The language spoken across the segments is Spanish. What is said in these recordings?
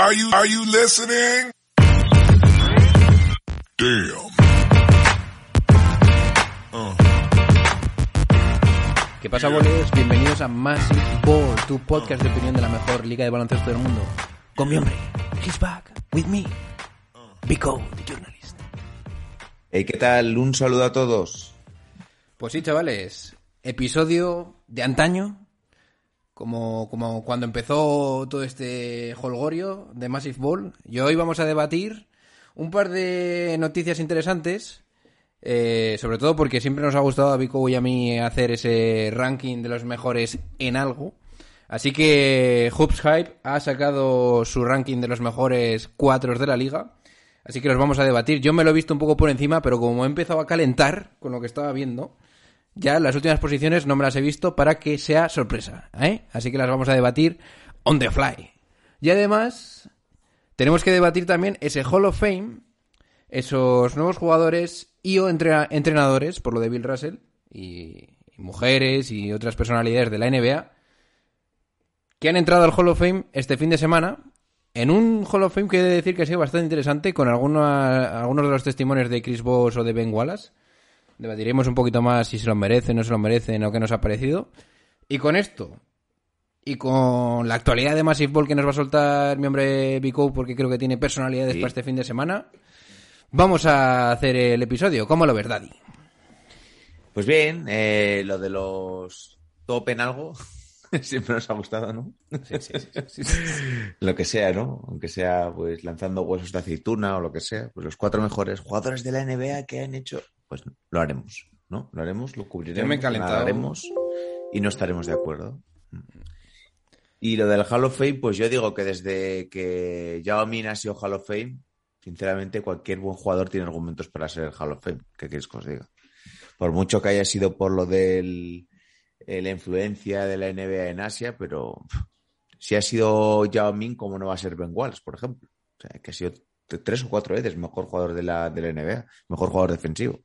Are you, are you listening? Damn. ¿Qué pasa, boles? Bienvenidos a Massive Ball, tu podcast de opinión de la mejor liga de baloncesto del mundo. Con mi hombre, he's back, with me, Vico, the journalist. Hey, ¿qué tal? Un saludo a todos. Pues sí, chavales, episodio de antaño, como, como cuando empezó todo este holgorio de Massive Ball. Y hoy vamos a debatir un par de noticias interesantes, eh, sobre todo porque siempre nos ha gustado a Vico y a mí hacer ese ranking de los mejores en algo. Así que Hoops Hype ha sacado su ranking de los mejores cuatro de la liga. Así que los vamos a debatir. Yo me lo he visto un poco por encima, pero como he empezado a calentar con lo que estaba viendo, ya las últimas posiciones no me las he visto para que sea sorpresa. ¿eh? Así que las vamos a debatir on the fly. Y además, tenemos que debatir también ese Hall of Fame, esos nuevos jugadores y o entre- entrenadores, por lo de Bill Russell, y, y mujeres y otras personalidades de la NBA, que han entrado al Hall of Fame este fin de semana. En un Hall of Fame que he de decir que ha sido bastante interesante, con alguna- algunos de los testimonios de Chris Bosh o de Ben Wallace. Debatiremos un poquito más si se lo merecen, no se lo merecen o qué nos ha parecido. Y con esto, y con la actualidad de Massive Ball que nos va a soltar mi hombre Vico, porque creo que tiene personalidades para este fin de semana, vamos a hacer el episodio. ¿Cómo lo ves, Daddy? Pues bien, eh, lo de los top en algo siempre nos ha gustado, ¿no? lo que sea, ¿no? Aunque sea pues lanzando huesos de aceituna o lo que sea, pues los cuatro mejores jugadores de la NBA que han hecho, pues lo haremos, ¿no? Lo haremos, lo cubriremos, me lo haremos y no estaremos de acuerdo. Y lo del Hall of Fame, pues yo digo que desde que Yao Min ha sido Hall of Fame, sinceramente cualquier buen jugador tiene argumentos para ser el Hall of Fame. ¿Qué quieres que os diga? Por mucho que haya sido por lo de la influencia de la NBA en Asia, pero pff, si ha sido Yao Min, ¿cómo no va a ser Ben Wallace, por ejemplo? O sea, que ha sido tres o cuatro veces mejor jugador de la, de la NBA, mejor jugador defensivo.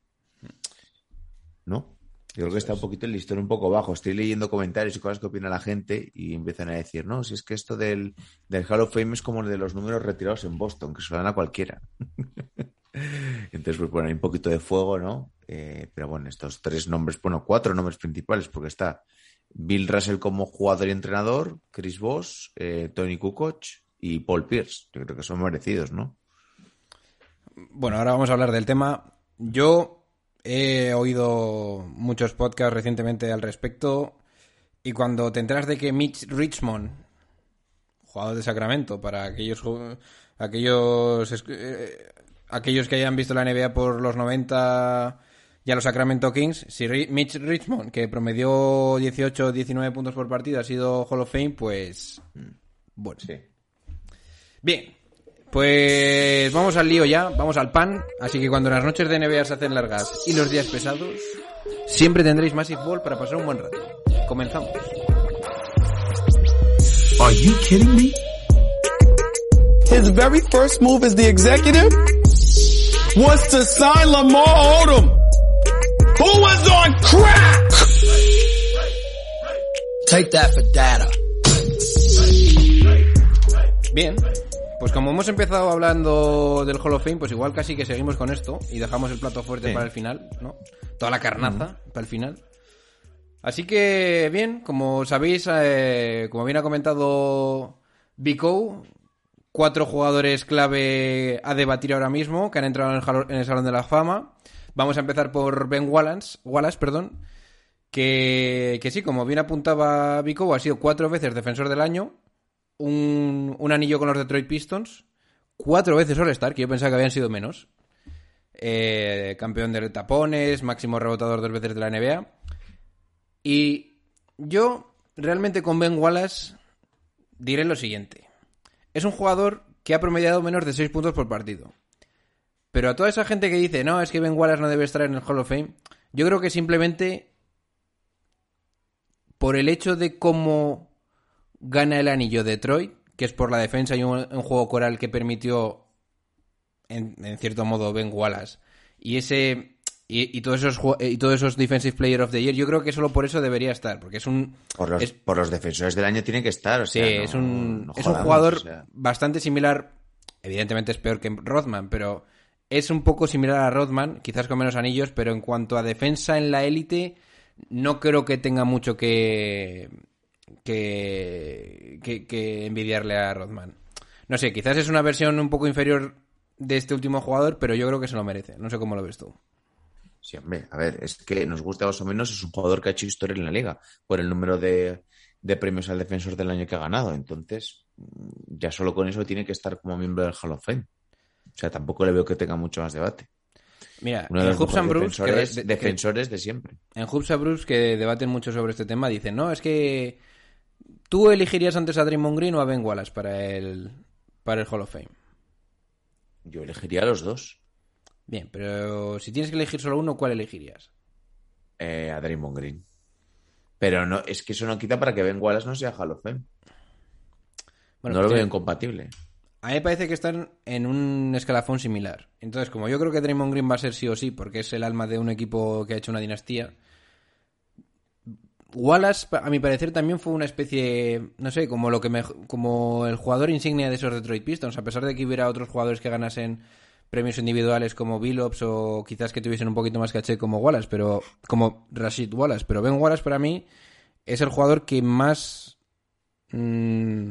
Yo creo que está un poquito el listón un poco bajo. Estoy leyendo comentarios y cosas que opina la gente y empiezan a decir, no, si es que esto del, del Hall of Fame es como el de los números retirados en Boston, que se lo dan a cualquiera. Entonces, pues bueno, hay un poquito de fuego, ¿no? Eh, pero bueno, estos tres nombres, bueno, cuatro nombres principales, porque está Bill Russell como jugador y entrenador, Chris Voss, eh, Tony Kukoc y Paul Pierce. Yo creo que son merecidos, ¿no? Bueno, ahora vamos a hablar del tema. Yo he oído muchos podcasts recientemente al respecto y cuando te enteras de que Mitch Richmond, jugador de Sacramento, para aquellos aquellos eh, aquellos que hayan visto la NBA por los 90 y a los Sacramento Kings, si Mitch Richmond, que promedió 18 19 puntos por partido, ha sido Hall of Fame, pues bueno. Sí. Bien, pues vamos al lío ya, vamos al pan. Así que cuando las noches de NBA se hacen largas y los días pesados, siempre tendréis Massive Ball para pasar un buen rato. Comenzamos. Are you kidding me? His very first move as the executive was to sign Lamar Odom, who was on crack. Take that for data. Bien, pues como hemos empezado hablando del Hall of Fame, pues igual casi que seguimos con esto y dejamos el plato fuerte Sí. para el final, ¿no? Toda la carnaza para el final. Así que, bien, como sabéis, eh, como bien ha comentado Vico, cuatro jugadores clave a debatir ahora mismo que han entrado en el, jalo- en el Salón de la Fama. Vamos a empezar por Ben Wallace, Wallace perdón, que, que sí, como bien apuntaba Vico, ha sido cuatro veces defensor del año, un, anillo con los Detroit Pistons, cuatro veces All-Star, que yo pensaba que habían sido menos, eh, campeón de tapones, máximo rebotador dos veces de la NBA. Y yo realmente con Ben Wallace diré lo siguiente. es un jugador que ha promediado menos de 6 puntos por partido. Pero a toda esa gente que dice, no, es que Ben Wallace no debe estar en el Hall of Fame, yo creo que simplemente por el hecho de cómo gana el anillo Detroit, que es por la defensa y un, un juego coral que permitió, en, en cierto modo, Ben Wallace, y ese y, y todos esos y todos esos defensive player of the year, yo creo que solo por eso debería estar, porque es un Por los, es- por los defensores del año tiene que estar. O Sí, sea, no- es un, no es un jugador o sea. bastante similar. Evidentemente es peor que Rothman, pero es un poco similar a Rothman, quizás con menos anillos, pero en cuanto a defensa en la élite, no creo que tenga mucho que, que, que, que envidiarle a Rothman. No sé, quizás es una versión un poco inferior de este último jugador, pero yo creo que se lo merece. No sé cómo lo ves tú. Sí, hombre, a ver, es que nos gusta más o menos, es un jugador que ha hecho historia en la liga por el número de, de premios al defensor del año que ha ganado. Entonces, mm, ya solo con eso tiene que estar como miembro del Hall of Fame. O sea, tampoco le veo que tenga mucho más debate. Mira, Uno de en Hoops and que- defensores, de- que- defensores de siempre. En Hoops and Brews, que debaten mucho sobre este tema, dicen, no, es que tú elegirías antes a Draymond Green o a Ben Wallace para el, para el Hall of Fame. Yo elegiría a los dos. Bien, pero si tienes que elegir solo uno, ¿cuál elegirías? eh, a Draymond Green. Pero no, es que eso no quita para que Ben Wallace no sea Hall of Fame. Bueno, no lo pues veo incompatible. A mí me parece que están en un escalafón similar. Entonces, como yo creo que Draymond Green va a ser sí o sí, porque es el alma de un equipo que ha hecho una dinastía, Wallace, a mi parecer, también fue una especie, no sé, como lo que me- como el jugador insignia de esos Detroit Pistons, a pesar de que hubiera otros jugadores que ganasen premios individuales como Billups o quizás que tuviesen un poquito más caché como Wallace, pero como Rashid Wallace, pero Ben Wallace para mí es el jugador que más mm,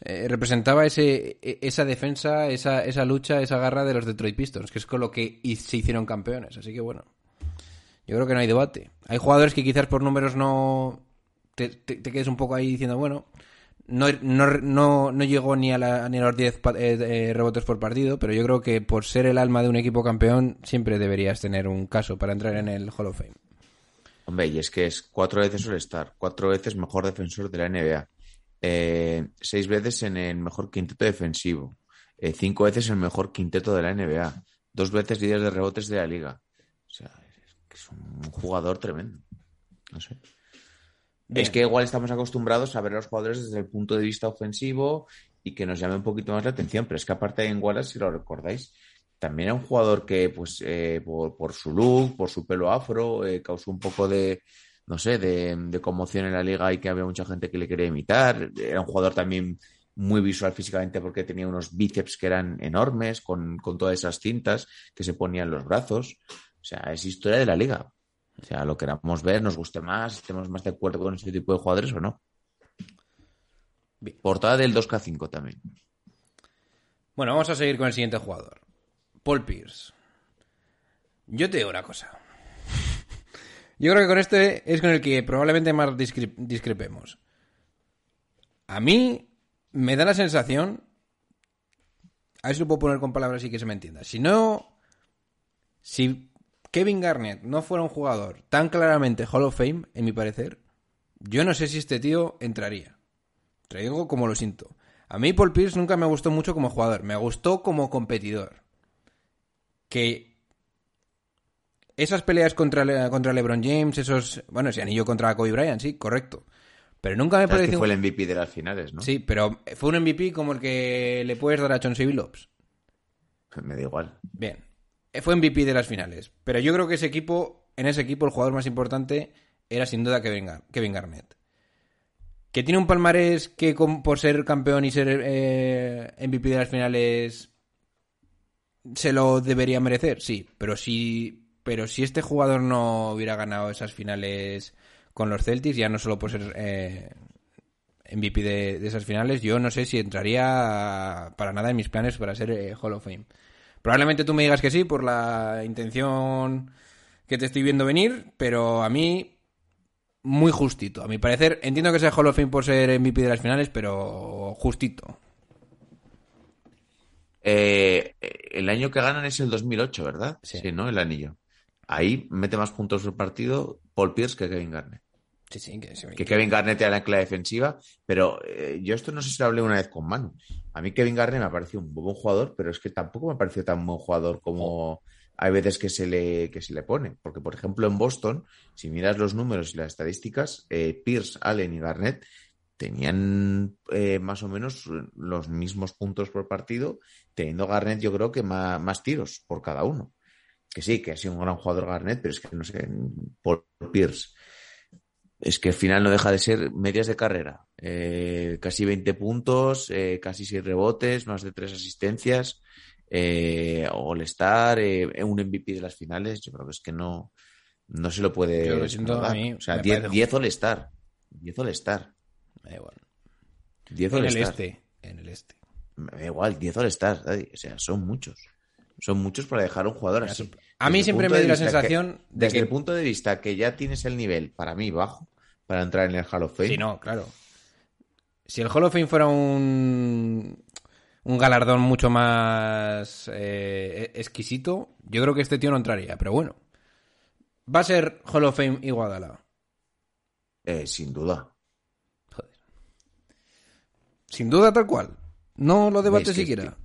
eh, representaba ese, e- esa defensa, esa, esa lucha, esa garra de los Detroit Pistons, que es con lo que se hicieron campeones. Así que bueno, yo creo que no hay debate. Hay jugadores que quizás por números no te, te- quedes un poco ahí diciendo, bueno, no, no, no, no llegó ni a, la- ni a los 10 pa- eh, eh, rebotes por partido, pero yo creo que por ser el alma de un equipo campeón siempre deberías tener un caso para entrar en el Hall of Fame. Hombre, y es que es cuatro veces All-Star, cuatro veces mejor defensor de la NBA, eh, seis veces en el mejor quinteto defensivo, eh, cinco veces en el mejor quinteto de la NBA, dos veces líder de rebotes de la liga. O sea, que es un jugador tremendo. No sé. Bien. Es que igual estamos acostumbrados a ver a los jugadores desde el punto de vista ofensivo y que nos llame un poquito más la atención, pero es que aparte de en Wallace, si lo recordáis, también era un jugador que, pues, eh, por, por su look, por su pelo afro, eh, causó un poco de, no sé, de, de conmoción en la liga y que había mucha gente que le quería imitar. Era un jugador también muy visual físicamente porque tenía unos bíceps que eran enormes, con, con todas esas cintas que se ponían en los brazos. O sea, es historia de la liga. O sea, lo queramos ver, nos guste más, estemos más de acuerdo con este tipo de jugadores o no. Portada del 2K5 también. Bueno, vamos a seguir con el siguiente jugador. Paul Pierce. Yo te digo una cosa. Yo creo que con este es con el que probablemente más discre- discrepemos. A mí me da la sensación... A ver si lo puedo poner con palabras y que se me entienda. Si no... Si Kevin Garnett no fuera un jugador tan claramente Hall of Fame, en mi parecer, yo no sé si este tío entraría. Te digo como lo siento. A mí Paul Pierce nunca me gustó mucho como jugador, me gustó como competidor. Que esas peleas contra, Le- contra LeBron James, esos... Bueno, ese anillo contra Kobe Bryant, sí, correcto. Pero nunca me Sabes que pareció... fue el MVP de las finales, ¿no? Sí, pero fue un MVP como el que le puedes dar a Chauncey Billups. Me da igual. Bien. Eh, Fue MVP de las finales. Pero yo creo que ese equipo, en ese equipo, el jugador más importante era sin duda Kevin, Kevin Garnett. Que tiene un palmarés que por ser campeón y ser eh, MVP de las finales se lo debería merecer, sí. Pero si, pero si este jugador no hubiera ganado esas finales con los Celtics, ya no solo por ser eh, MVP de, de esas finales, yo no sé si entraría para nada en mis planes para ser eh, Hall of Fame. Probablemente tú me digas que sí por la intención que te estoy viendo venir, pero a mí muy justito. A mi parecer, entiendo que sea Hall of Fame por ser MVP de las finales, pero justito. Eh, el año que ganan es el 2008, ¿verdad? Sí. ¿no? El anillo. Ahí mete más puntos por partido Paul Pierce que Kevin Garnett. Sí, sí, que, sí, que Kevin Garnett era la clave defensiva, pero eh, yo esto no sé si lo hablé una vez con Manu. A mí Kevin Garnett me ha parecido un buen jugador, pero es que tampoco me ha parecido tan buen jugador como hay veces que se le, que se le pone. Porque, por ejemplo, en Boston, si miras los números y las estadísticas, eh, Pierce, Allen y Garnett tenían eh, más o menos los mismos puntos por partido, teniendo Garnett yo creo que más, más tiros por cada uno. Que sí, que ha sido un gran jugador Garnett, pero es que no sé, Paul Pierce es que al final no deja de ser medias de carrera. Eh, casi 20 puntos, eh, casi 6 rebotes, más de 3 asistencias, eh, All-Star, eh, un MVP de las finales. Yo creo que es que no, no se lo puede. Yo lo siento, a mí o sea, me 10, parece 10 All-Star. 10 All-Star. Da igual. 10 En el este. En el este. Me da igual, 10 All-Star. O sea, son muchos. Son muchos para dejar a un jugador así. A mí siempre me dio la que- sensación de desde que- el punto de vista que ya tienes el nivel, para mí, bajo, para entrar en el Hall of Fame. Sí, no, claro. Si el Hall of Fame fuera un, un galardón mucho más eh, exquisito, yo creo que este tío no entraría. Pero bueno, va a ser Hall of Fame y Guadalajara. Eh, sin duda. Joder. Sin duda, tal cual. No lo que- siquiera.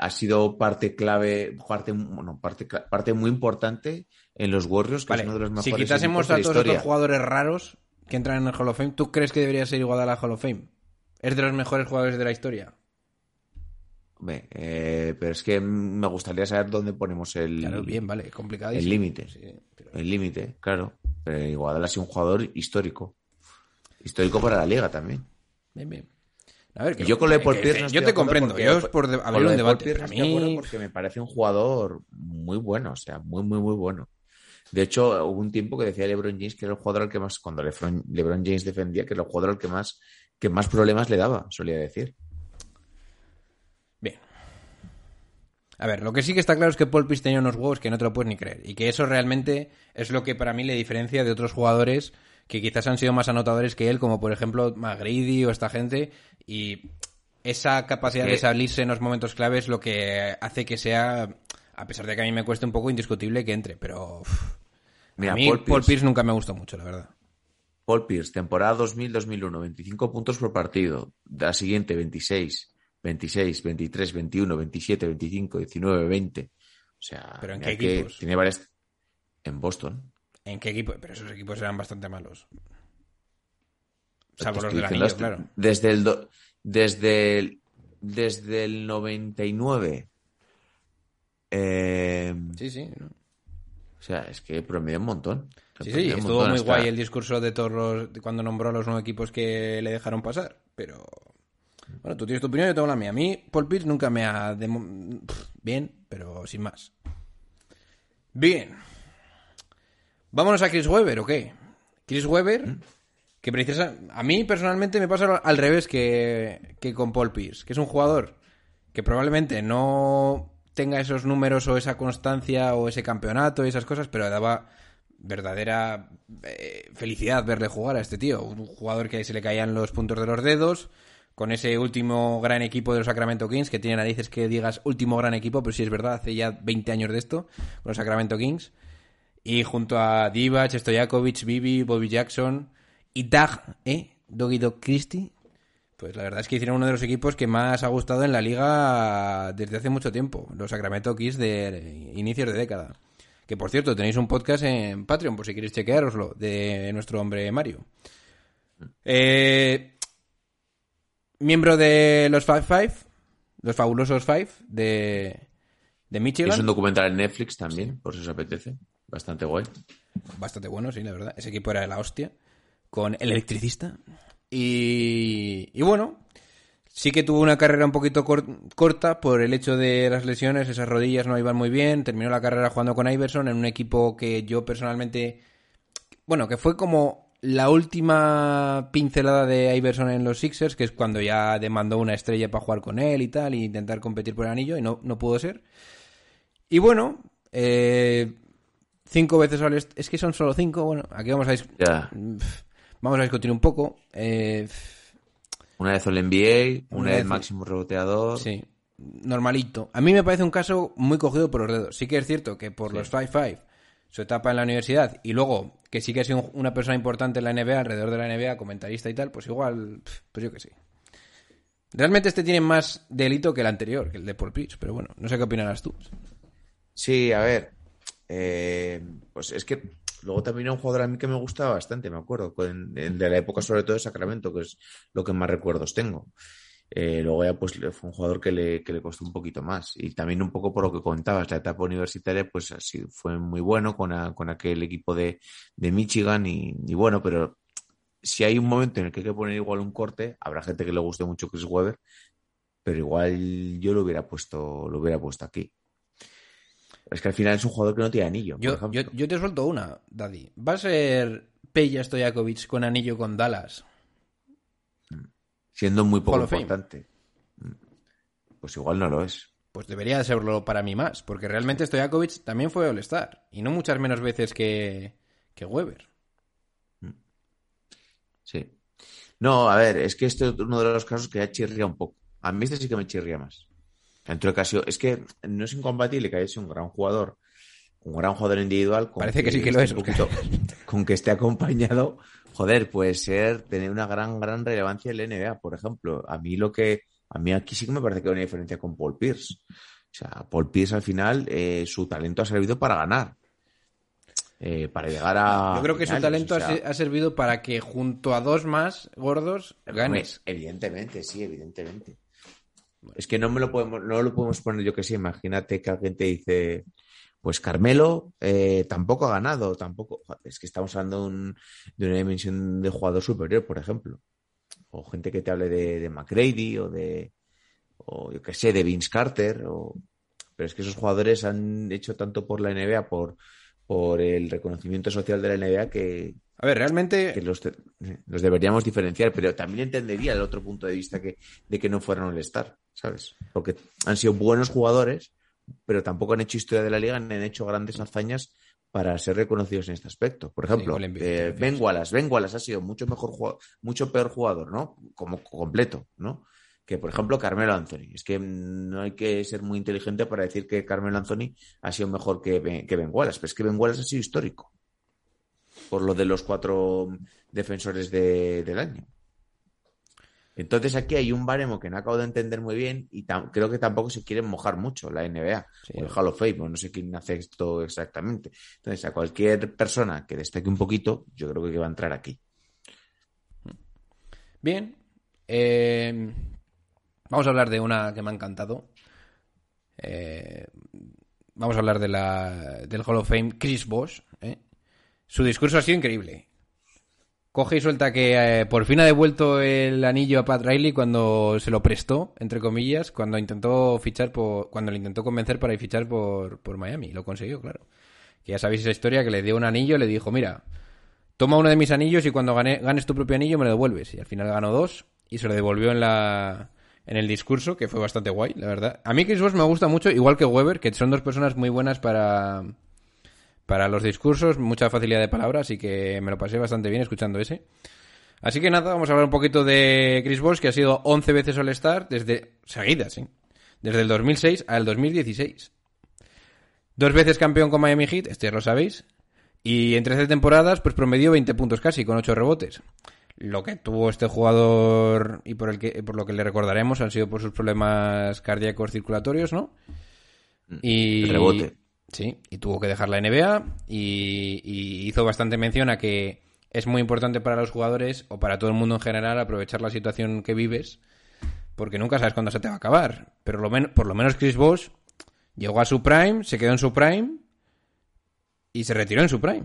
Ha sido parte clave, parte, bueno, parte, parte muy importante en los Warriors, que Vale, es uno de los mejores si quitásemos a todos estos jugadores raros que entran en el Hall of Fame, ¿tú crees que debería ser igual a la Hall of Fame? ¿Es de los mejores jugadores de la historia? Hombre, eh, pero es que me gustaría saber dónde ponemos el Claro, bien, vale, complicado. el límite. Sí, pero- el límite, claro. Pero ha sido un jugador histórico. Histórico para la liga también. Bien, bien. A ver, que Y yo con que- Pierce no yo te comprendo. Yo es por de- abrir un debate. Pierce pero a no estoy mí, porque me parece un jugador muy bueno, o sea, muy, muy, muy bueno. De hecho, hubo un tiempo que decía LeBron James que era el jugador al que más, cuando LeBron, LeBron James defendía, que era el jugador al que más, que más problemas le daba, solía decir. Bien. A ver, lo que sí que está claro es que Paul Pierce tenía unos huevos que no te lo puedes ni creer. Y que eso realmente es lo que para mí le diferencia de otros jugadores que quizás han sido más anotadores que él, como por ejemplo McGrady o esta gente. Y esa capacidad de salirse en los momentos claves lo que hace que sea, a pesar de que a mí me cueste un poco indiscutible que entre. Pero Mira, a mí Paul Paul Pierce, Pierce nunca me gustó mucho, la verdad. Paul Pierce, temporada 2000-2001, 25 puntos por partido. La siguiente, 26, 26, 23, 21, 27, 25, 19, 20. O sea, ¿Pero en qué que equipos? Tiene varias. En Boston. ¿En qué equipo? Pero esos equipos eran bastante malos. Salvo los del anillo, esto. claro. Desde el, do- desde el, desde el 99. eh, Sí, sí. ¿no? o sea, es que promedio un montón. Sí, sí, estuvo muy hasta- guay el discurso de todos los, cuando nombró a los nueve equipos que le dejaron pasar, pero... Bueno, tú tienes tu opinión, yo tengo la mía. A mí, Paul Pierce nunca me ha... demo- pff, Bien, pero sin más. Bien. Vámonos a Chris Webber, ¿o qué? Chris Webber, que precisa... A mí, personalmente, me pasa al revés que, que con Paul Pierce, que es un jugador que probablemente no tenga esos números o esa constancia o ese campeonato y esas cosas, pero daba verdadera eh, felicidad verle jugar a este tío. Un jugador que se le caían los puntos de los dedos, con ese último gran equipo de los Sacramento Kings, que tiene narices que digas último gran equipo, pero si es verdad, hace ya 20 años de esto, con los Sacramento Kings. Y junto a Divac, Stojakovic, Bibi, Bobby Jackson y Dag, ¿eh? Doggy Dog Christie. Pues la verdad es que hicieron uno de los equipos que más ha gustado en la liga desde hace mucho tiempo. Los Sacramento Kings de inicios de década. Que por cierto, tenéis un podcast en Patreon, por si queréis chequeároslo, de nuestro hombre Mario. Eh, miembro de los Five Five, los fabulosos Five de, de Michigan. Es un documental en Netflix también, por si os apetece. Bastante guay. Bastante bueno, sí, la verdad. Ese equipo era de la hostia. Con el electricista. Y, y bueno, sí que tuvo una carrera un poquito cor- corta por el hecho de las lesiones. Esas rodillas no iban muy bien. Terminó la carrera jugando con Iverson en un equipo que yo personalmente. Bueno, que fue como la última pincelada de Iverson en los Sixers, que es cuando ya demandó una estrella para jugar con él y tal, e intentar competir por el anillo, y no, no pudo ser. Y bueno, eh, cinco veces al est- Es que son solo cinco. Bueno, aquí vamos a, dis- Ya. vamos a discutir un poco. Eh, Una vez el NBA, una, Una vez vez- máximo reboteador. sí, normalito. A mí me parece un caso muy cogido por los dedos. Sí que es cierto que por Sí. los 5-5 su etapa en la universidad y luego que sí que ha sido un- una persona importante en la NBA, alrededor de la NBA, comentarista y tal, pues igual, pues yo que sé. Realmente este tiene más delito que el anterior, que el de Paul Pierce, pero bueno, no sé qué opinarás tú. Sí, a ver. Eh, pues es que luego también era un jugador a mí que me gustaba bastante, me acuerdo, de la época sobre todo de Sacramento, que es lo que más recuerdos tengo. Eh, luego ya pues fue un jugador que le, que le costó un poquito más. Y también un poco por lo que comentabas, la etapa universitaria pues así fue muy bueno con, con aquel equipo de, de Michigan y, y bueno, pero si hay un momento en el que hay que poner igual un corte, habrá gente que le guste mucho Chris Webber, pero igual yo lo hubiera puesto, lo hubiera puesto aquí. Es que al final es un jugador que no tiene anillo. Yo, yo, yo te suelto una, Daddy. ¿Va a ser Peja Stojakovic con anillo con Dallas? siendo muy poco importante. Pues igual no lo es. Pues debería de serlo para mí más, porque realmente Stojakovic también fue All-Star, y no muchas menos veces que, que Weber. Sí. No, a ver, es que este es uno de los casos que ya chirría un poco. A mí este sí que me chirría más. Entre ocasión, es que no es incompatible que haya sido un gran jugador, un gran jugador individual. con Parece que sí que lo es, un poquito- con que esté acompañado, joder, puede ser tener una gran, gran relevancia en la NBA, por ejemplo. A mí lo que, a mí aquí sí que me parece que hay una diferencia con Paul Pierce. O sea, Paul Pierce al final, eh, su talento ha servido para ganar. Eh, para llegar a. Yo creo que su talento o ha sea, se- ha servido para que junto a dos más gordos ganes. Evidentemente, sí, evidentemente. Es que no me lo podemos, no lo podemos poner yo que sé. Imagínate que alguien te dice, pues Carmelo eh, tampoco ha ganado, tampoco. Es que estamos hablando de, un- de una dimensión de jugador superior, por ejemplo. O gente que te hable de, de McGrady o de, o yo que sé, de Vince Carter. Pero es que esos jugadores han hecho tanto por la NBA, por, por el reconocimiento social de la NBA, que, A ver, realmente que los, deberíamos diferenciar, pero también entendería el otro punto de vista que, de que no fueran All-Star, ¿sabes? Porque han sido buenos jugadores, pero tampoco han hecho historia de la liga ni han hecho grandes hazañas para ser reconocidos en este aspecto. Por ejemplo, All NBA, eh. Ben Wallace, Ben Wallace ha sido mucho mejor mucho peor jugador, ¿no? Como completo, ¿no? Que por ejemplo Carmelo Anthony. Es que no hay que ser muy inteligente para decir que Carmelo Anthony ha sido mejor que Ben, que Ben Wallace, pero es que Ben Wallace ha sido histórico por lo de los cuatro defensores de- del año. Entonces aquí hay un baremo que no acabo de entender muy bien y creo que tampoco se quieren mojar mucho la NBA Sí. o el Hall of Fame, o no sé quién hace esto exactamente. Entonces a cualquier persona que destaque un poquito, yo creo que va a entrar aquí. Bien. Eh, vamos a hablar de una que me ha encantado. Eh, vamos a hablar de la, del Hall of Fame, Chris Bosh. ¿eh? Su discurso ha sido increíble. Coge y suelta que eh, por fin ha devuelto el anillo a Pat Riley cuando se lo prestó, entre comillas, cuando intentó fichar por, cuando le intentó convencer para ir fichar por, por Miami. Lo consiguió, claro. Que ya sabéis esa historia que le dio un anillo, le dijo, mira, toma uno de mis anillos y cuando gane- ganes tu propio anillo me lo devuelves. Y al final ganó dos y se lo devolvió en la en el discurso, que fue bastante guay, la verdad. A mí Chris Bosh me gusta mucho, igual que Weber, que son dos personas muy buenas para, para los discursos, mucha facilidad de palabras, así que me lo pasé bastante bien escuchando ese. Así que nada, vamos a hablar un poquito de Chris Bosh, que ha sido 11 veces All-Star desde seguidas, ¿sí? Desde el 2006 al 2016. Dos veces campeón con Miami Heat, esto ya lo sabéis. Y en 13 temporadas, pues promedió 20 puntos casi, con 8 rebotes. Lo que tuvo este jugador y por, el que, por lo que le recordaremos han sido por sus problemas cardíacos circulatorios, ¿no? Y, El rebote. Sí, y tuvo que dejar la NBA y, y hizo bastante mención a que es muy importante para los jugadores o para todo el mundo en general aprovechar la situación que vives porque nunca sabes cuándo se te va a acabar. Pero lo por lo menos Chris Bosh llegó a su prime, se quedó en su prime y se retiró en su prime.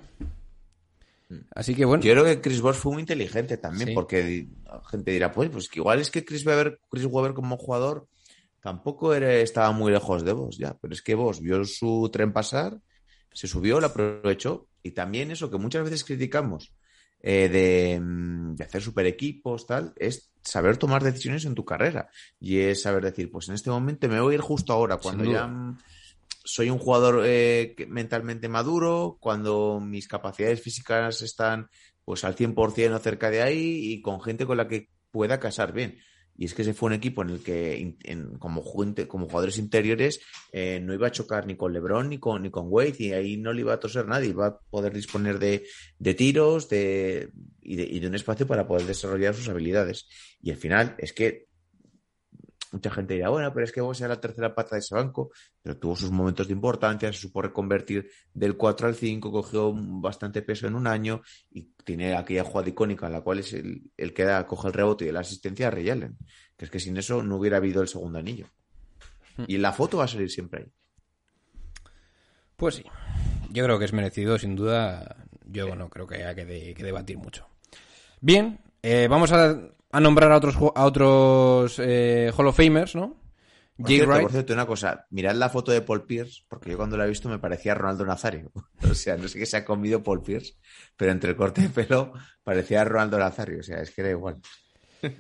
Así que bueno, Yo creo que Chris Bosh fue muy inteligente también, Sí. porque gente dirá, pues, pues que igual es que Chris Webber, Chris Webber como jugador tampoco era, estaba muy lejos de vos ya, pero es que vos vio su tren pasar, se subió, lo aprovechó, y también eso que muchas veces criticamos eh, de, mm, de hacer super equipos, tal, es saber tomar decisiones en tu carrera. Y es saber decir, pues en este momento me voy a ir justo ahora, cuando ya mm, soy un jugador eh, mentalmente maduro, cuando mis capacidades físicas están pues al 100% o cerca de ahí y con gente con la que pueda casar bien. Y es que ese fue un equipo en el que, como, como jugadores interiores, eh, no iba a chocar ni con LeBron ni con, ni con Wade, y ahí no le iba a toser nadie. Iba a poder disponer de, de tiros de, y, de, y de un espacio para poder desarrollar sus habilidades. Y al final es que mucha gente dirá, bueno, pero es que vos era la tercera pata de ese banco, pero tuvo sus momentos de importancia, se supo reconvertir del 4 al 5, cogió bastante peso en un año y tiene aquella jugada icónica en la cual es el, el que da, coge el rebote y la asistencia a Ray Allen. Que es que sin eso no hubiera habido el segundo anillo. Y la foto va a salir siempre ahí. Pues sí, yo creo que es merecido, sin duda. Yo no creo que haya que, de- que debatir mucho. Bien, eh, vamos a, a nombrar a otros, a otros eh, Hall of Famers, ¿no? Por Jay cierto, Wright. por cierto, una cosa, mirad la foto de Paul Pierce, porque yo cuando la he visto me parecía Ronaldo Nazario. O sea, no sé qué se ha comido Paul Pierce, pero entre el corte de pelo parecía Ronaldo Nazario. O sea, es que era igual.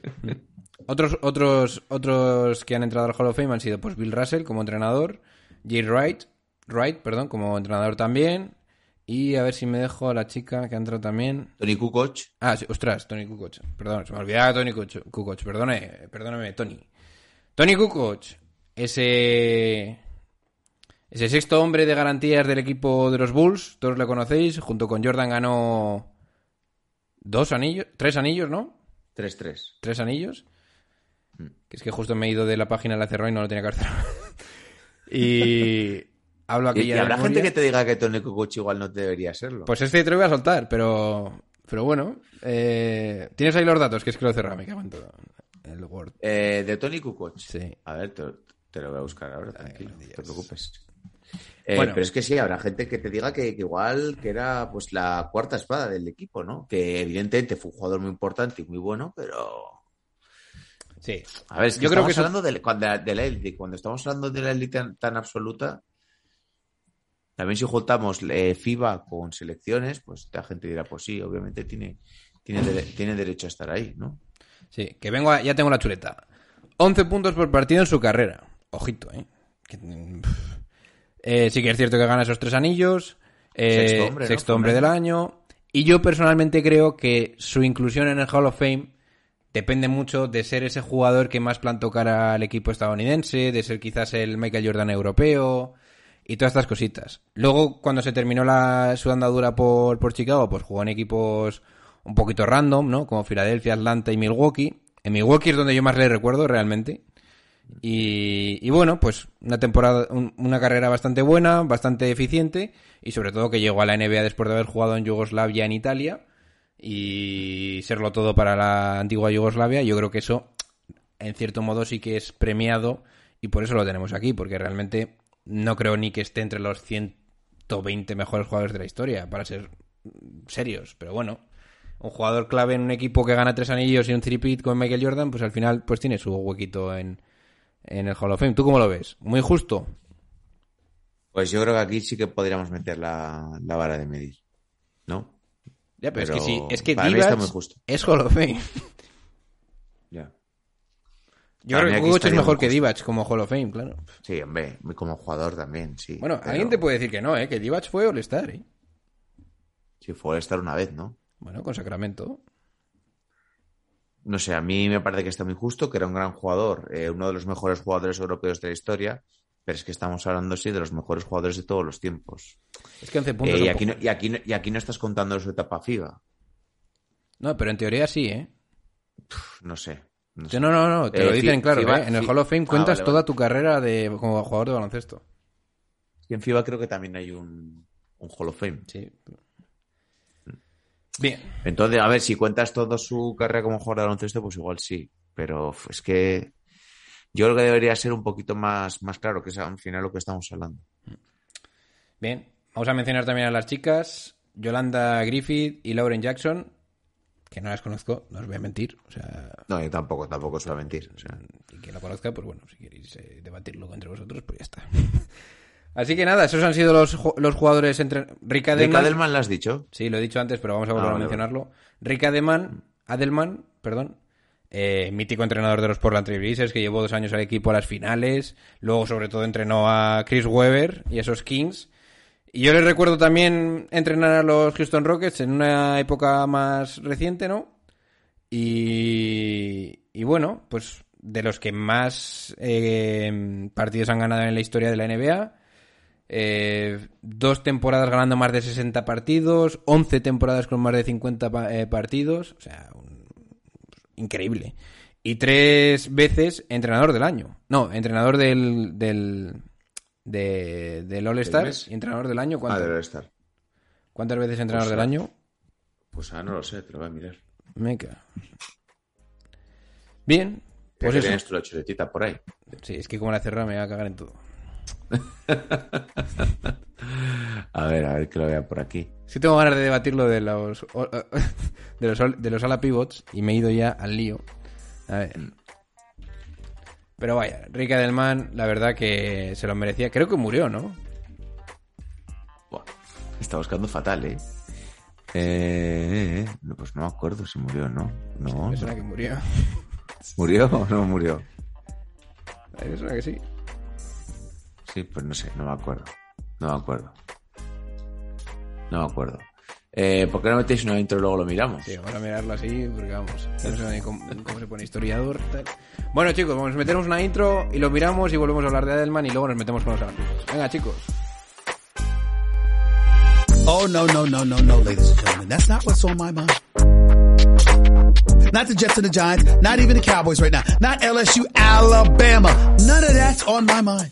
Otros, otros, otros que han entrado al Hall of Fame han sido pues Bill Russell como entrenador, Jay Wright, Wright, perdón, como entrenador también. Y a ver si me dejo a la chica que ha entrado también. Tony Kukoc, Ah, sí, ostras, Tony Kukoc. Perdón, se me olvidaba Tony Kukoc. Perdone, perdóname, Tony. Tony Kukoc, ese ese sexto hombre de garantías del equipo de los Bulls, todos lo conocéis, junto con Jordan ganó dos anillos, tres anillos, ¿no? 3-3. Tres anillos. Que es que justo me he ido de la página, la cerró y no lo tenía que hacer. y hablo aquí Y, ya habrá memoria. gente que te diga que Tony Kukoc igual no debería serlo. Pues este te lo voy a soltar, pero pero bueno. eh, Tienes ahí los datos, que es que lo he cerrado, me cago en todo. El Word. Eh, de Tony Kukoc. Sí. A ver, te, te lo voy a buscar ahora, tranquilo, no te preocupes. Eh, Bueno. Pero es que sí, habrá gente que te diga que, que igual que era pues la cuarta espada del equipo, ¿no? Que evidentemente fue un jugador muy importante y muy bueno, pero Sí. A ver, es que Yo creo que eso- hablando de, cuando- de la élite. Cuando estamos hablando de la élite tan, tan absoluta, también si juntamos eh, FIBA con selecciones, pues la gente dirá, pues sí, obviamente tiene, tiene, tiene derecho a estar ahí, ¿no? Sí, que vengo a- ya tengo la chuleta. 11 puntos por partido en su carrera. Ojito, ¿eh? Que. Eh, sí que es cierto que gana esos tres anillos. eh, Sexto hombre, sexto hombre del año. Y yo personalmente creo que su inclusión en el Hall of Fame depende mucho de ser ese jugador que más plantó cara al equipo estadounidense, de ser quizás el Michael Jordan europeo y todas estas cositas. Luego, cuando se terminó la, su andadura por, por Chicago, pues jugó en equipos un poquito random, ¿no? Como Filadelfia, Atlanta y Milwaukee. En Milwaukee es donde yo más le recuerdo realmente. Y, y bueno, pues una temporada, un- una carrera bastante buena, bastante eficiente y sobre todo que llegó a la NBA después de haber jugado en Yugoslavia, en Italia y serlo todo para la antigua Yugoslavia. Yo creo que eso, en cierto modo, sí que es premiado y por eso lo tenemos aquí, porque realmente no creo ni que esté entre los 120 mejores jugadores de la historia, para ser serios, pero bueno. Un jugador clave en un equipo que gana tres anillos y un tripit con Michael Jordan, pues al final pues tiene su huequito en, en el Hall of Fame. ¿Tú cómo lo ves? ¿Muy justo? Pues yo creo que aquí sí que podríamos meter la, la vara de medir, ¿no? Ya, pero, Pero es que sí, es que justo. es Hall of Fame. Yo creo que Kukoc es mejor que. Divac como Hall of Fame, claro. Sí, hombre, como jugador también, sí. Bueno, pero alguien te puede decir que no, ¿eh? Que Divac fue All-Star, ¿eh? Si fue estar una vez, ¿no? Bueno, con Sacramento. No sé, a mí me parece que está muy justo, que era un gran jugador, eh, uno de los mejores jugadores europeos de la historia, pero es que estamos hablando, sí, de los mejores jugadores de todos los tiempos. Es que 11 puntos. Eh, y, aquí no, pocos. y, aquí no, y aquí no estás contando su etapa FIBA. No, pero en teoría sí, ¿eh? No sé. No, sé. No, no, no, te Eh, lo dicen claro, FIBA ¿eh? En el Hall of Fame Ah, cuentas vale, toda vale. tu carrera de, como jugador de baloncesto. Y en FIBA creo que también hay un, un Hall of Fame. Sí. Bien. Entonces, a ver, si cuentas toda su carrera como jugador de baloncesto, pues igual sí. Pero es que yo creo que debería ser un poquito más, más claro, que es al final lo que estamos hablando. Bien. Vamos a mencionar también a las chicas, Yolanda Griffith y Lauren Jackson, que no las conozco, no os voy a mentir. O sea, No, yo tampoco, tampoco os voy a mentir. O sea, y quien lo conozca, pues bueno, si queréis eh, debatirlo entre vosotros, pues ya está. Así que nada, esos han sido los, los jugadores entre Rick Rick Adelman. Adelman lo has dicho. Sí, lo he dicho antes, pero vamos a volver Ah, a vale, mencionarlo. Rick Adelman, Adelman, perdón, eh, mítico entrenador de los Portland Trail Blazers, que llevó dos años al equipo a las finales. Luego, sobre todo, entrenó a Chris Webber y a esos Kings. Y yo le recuerdo también entrenar a los Houston Rockets en una época más reciente, ¿no? Y, y bueno, pues de los que más eh, partidos han ganado en la historia de la NBA. Eh, dos temporadas ganando más de 60 partidos, 11 temporadas con más de 50 pa- eh, partidos, o sea, un- increíble. Y tres veces entrenador del año. No, entrenador del, del, de- del All-Star y entrenador del año. Ah, ¿cuántas, debe estar. ¿Cuántas veces entrenador Pues, del año? Pues ahora no lo sé, pero voy a mirar. Meca. Bien, Pues eso. tienes la chuletita por ahí. Sí, es que como la cerrada me va a cagar en todo. A ver, a ver que lo vea por aquí. Sí tengo ganas de debatir lo de los de los, de los ala pivots y me he ido ya al lío. A ver. Pero vaya, Rica del Man, la verdad que se lo merecía. Creo que murió, ¿no? Buah, está buscando fatal, ¿eh? Eh, eh, no, pues no me acuerdo si murió o no. No, no. que murió. ¿Murió o no murió? A mí Me suena que sí. Sí, pues no sé, no me acuerdo. No me acuerdo. No me acuerdo. Eh, ¿Por qué no metéis una intro y luego lo miramos? Sí, vamos a mirarlo así, porque vamos, no sé cómo, cómo se pone historiador. tal. Bueno, chicos, vamos a meternos una intro y lo miramos y volvemos a hablar de Adelman y luego nos metemos con los amigos. Venga, chicos. Oh, no, no, no, no, no, ladies and gentlemen. That's not what's on my mind. Not the Jets and the Giants, not even the Cowboys right now, not LSU, Alabama. None of that's on my mind.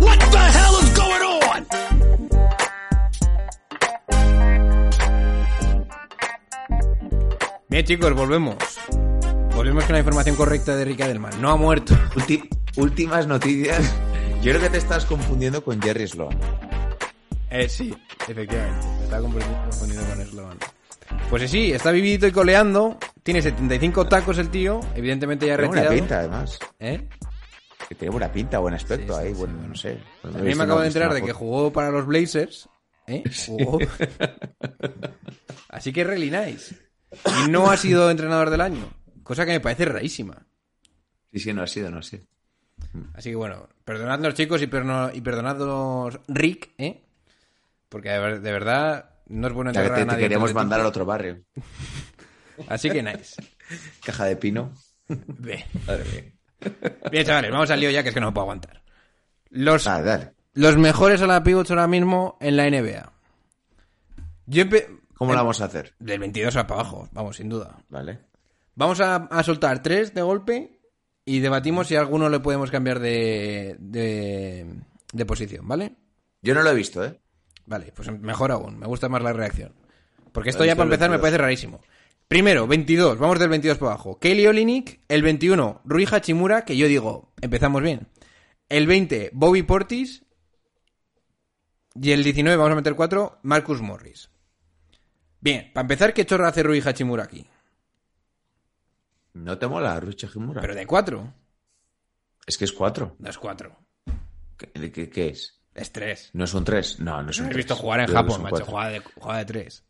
What the hell is going on? Bien, chicos, volvemos. Volvemos con la información correcta de Rica del Man. No ha muerto. Ulti- últimas noticias. Yo creo que te estás confundiendo con Jerry Sloan. Eh, sí, efectivamente. Me estaba confundiendo con Sloan. Pues sí, está vividito y coleando. Tiene 75 tacos el tío. Evidentemente ya Tiene buena retirado. pinta, además. ¿Eh? Que tiene buena pinta, buen aspecto Sí, sí, ahí. sí, bueno, no sé. Pues También me acabo de enterar de que jugó para los Blazers. ¿Eh? Jugó. Así que really nice. Y no ha sido entrenador del año. Cosa que me parece rarísima. Sí, sí, no ha sido, no ha sido. Así que bueno, perdonadnos chicos y, perno- y perdonadnos Rick, ¿eh? Porque de, ver- de verdad no es bueno que enterrar te, a te nadie. queríamos de mandar al otro barrio. Así que nice. Caja de pino. Bien. Madre mía. Bien, chavales, vamos al lío ya que es que no me puedo aguantar. Los, Ah, dale. los mejores a la pivots ahora mismo en la NBA. Yo ¿Cómo la vamos a hacer? Del 22 a para abajo, vamos, sin duda. Vale. Vamos a, a soltar tres de golpe y debatimos si a alguno le podemos cambiar de, de, de posición, ¿vale? Yo no lo he visto, ¿eh? Vale, pues mejor aún, me gusta más la reacción. Porque esto ya para empezar me 22. parece rarísimo. Primero, 22, vamos del 22 para abajo. Kelly Olinik, el 21, Rui Hachimura, que yo digo, empezamos bien. El 20, Bobby Portis. Y el 19, vamos a meter 4, Marcus Morris. Bien, para empezar, ¿qué chorro hace Rui Hachimura aquí? ¿No te mola Rucha Himura? Pero de 4, Es que es cuatro. no es 4, ¿Qué, qué- qué es? es 3. ¿No es un tres? No, no es No un he tres. visto jugar en Japón, macho, cuatro. juega de, juega de 3.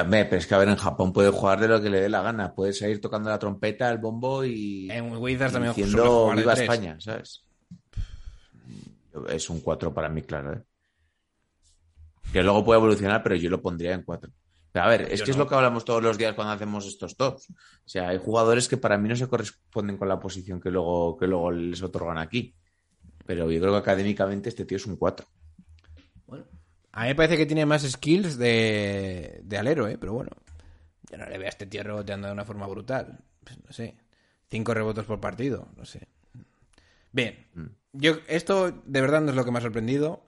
Hombre, pero es que a ver, en Japón puede jugar de lo que le dé la gana. Puede salir tocando la trompeta, el bombo y. En Wizards también diciendo de viva. España, ¿sabes? Es un 4 para mí, claro, ¿eh? Que luego puede evolucionar, pero yo lo pondría en 4. Pero a ver, es Yo que es lo que hablamos todos los días cuando hacemos estos tops. O sea, hay jugadores que para mí no se corresponden con la posición que luego, que luego les otorgan aquí. Pero yo creo que académicamente este tío es un 4. A mí me parece que tiene más skills de, de alero, ¿eh? Pero bueno, yo no le veo a este tío reboteando de una forma brutal. Pues no sé. Cinco rebotes por partido, no sé. Bien. Yo, esto de verdad no es lo que me ha sorprendido.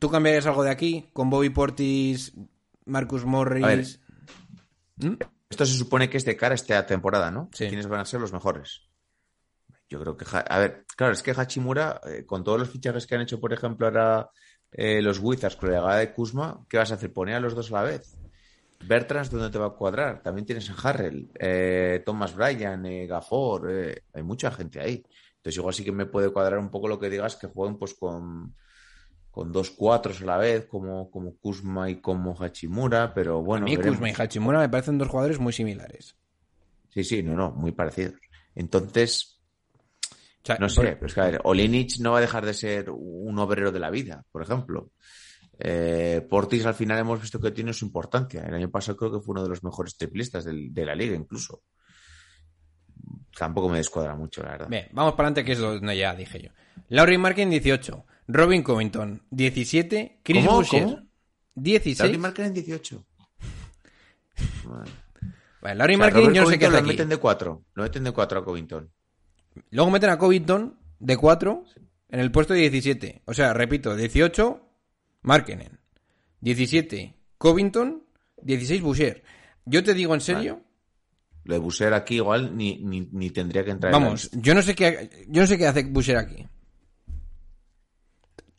¿Tú cambiarías algo de aquí? Con Bobby Portis, Marcus Morris. ¿Mm? Esto se supone que es de cara a esta temporada, ¿no? Sí. ¿Quiénes van a ser los mejores? Yo creo que... A ver, claro, es que Hachimura, eh, con todos los fichajes que han hecho, por ejemplo, ahora eh, los Wizards con la llegada de Kuzma, ¿qué vas a hacer? ¿Poner a los dos a la vez? Bertrand, ¿dónde te va a cuadrar? También tienes a Harrell, eh, Thomas Bryan, eh, Gafford, eh, hay mucha gente ahí. Entonces igual sí que me puede cuadrar un poco lo que digas que jueguen pues con, con dos cuatros a la vez, como, como Kuzma y como Hachimura, pero bueno. a mí veremos. Kuzma y Hachimura me parecen dos jugadores muy similares. Sí, sí, no, no, muy parecidos. Entonces, O sea, no sé, pero es que a ver, Olenich no va a dejar de ser un obrero de la vida, por ejemplo. Eh, Portis al final hemos visto que tiene su importancia. El año pasado creo que fue uno de los mejores triplistas del- de la liga incluso. Tampoco me descuadra mucho, la verdad. Bien, vamos para adelante, que es donde ya dije yo. Laurie Markin, 18. Robin Covington, 17. Chris ¿Cómo? Boucher, ¿Cómo? 16. Laurie Marken en 18. Vale. Vale, Laurie O sea, Markin, yo no sé qué hace lo aquí. meten de 4. Lo meten de 4 a Covington. Luego meten a Covington de 4 en el puesto de 17. O sea, repito, 18, Markenen. 17, Covington. 16, Boucher. Yo te digo en serio, Lo de Busser aquí igual ni, ni, ni tendría que entrar en la vamos, yo no sé qué, yo no sé qué hace Boucher aquí.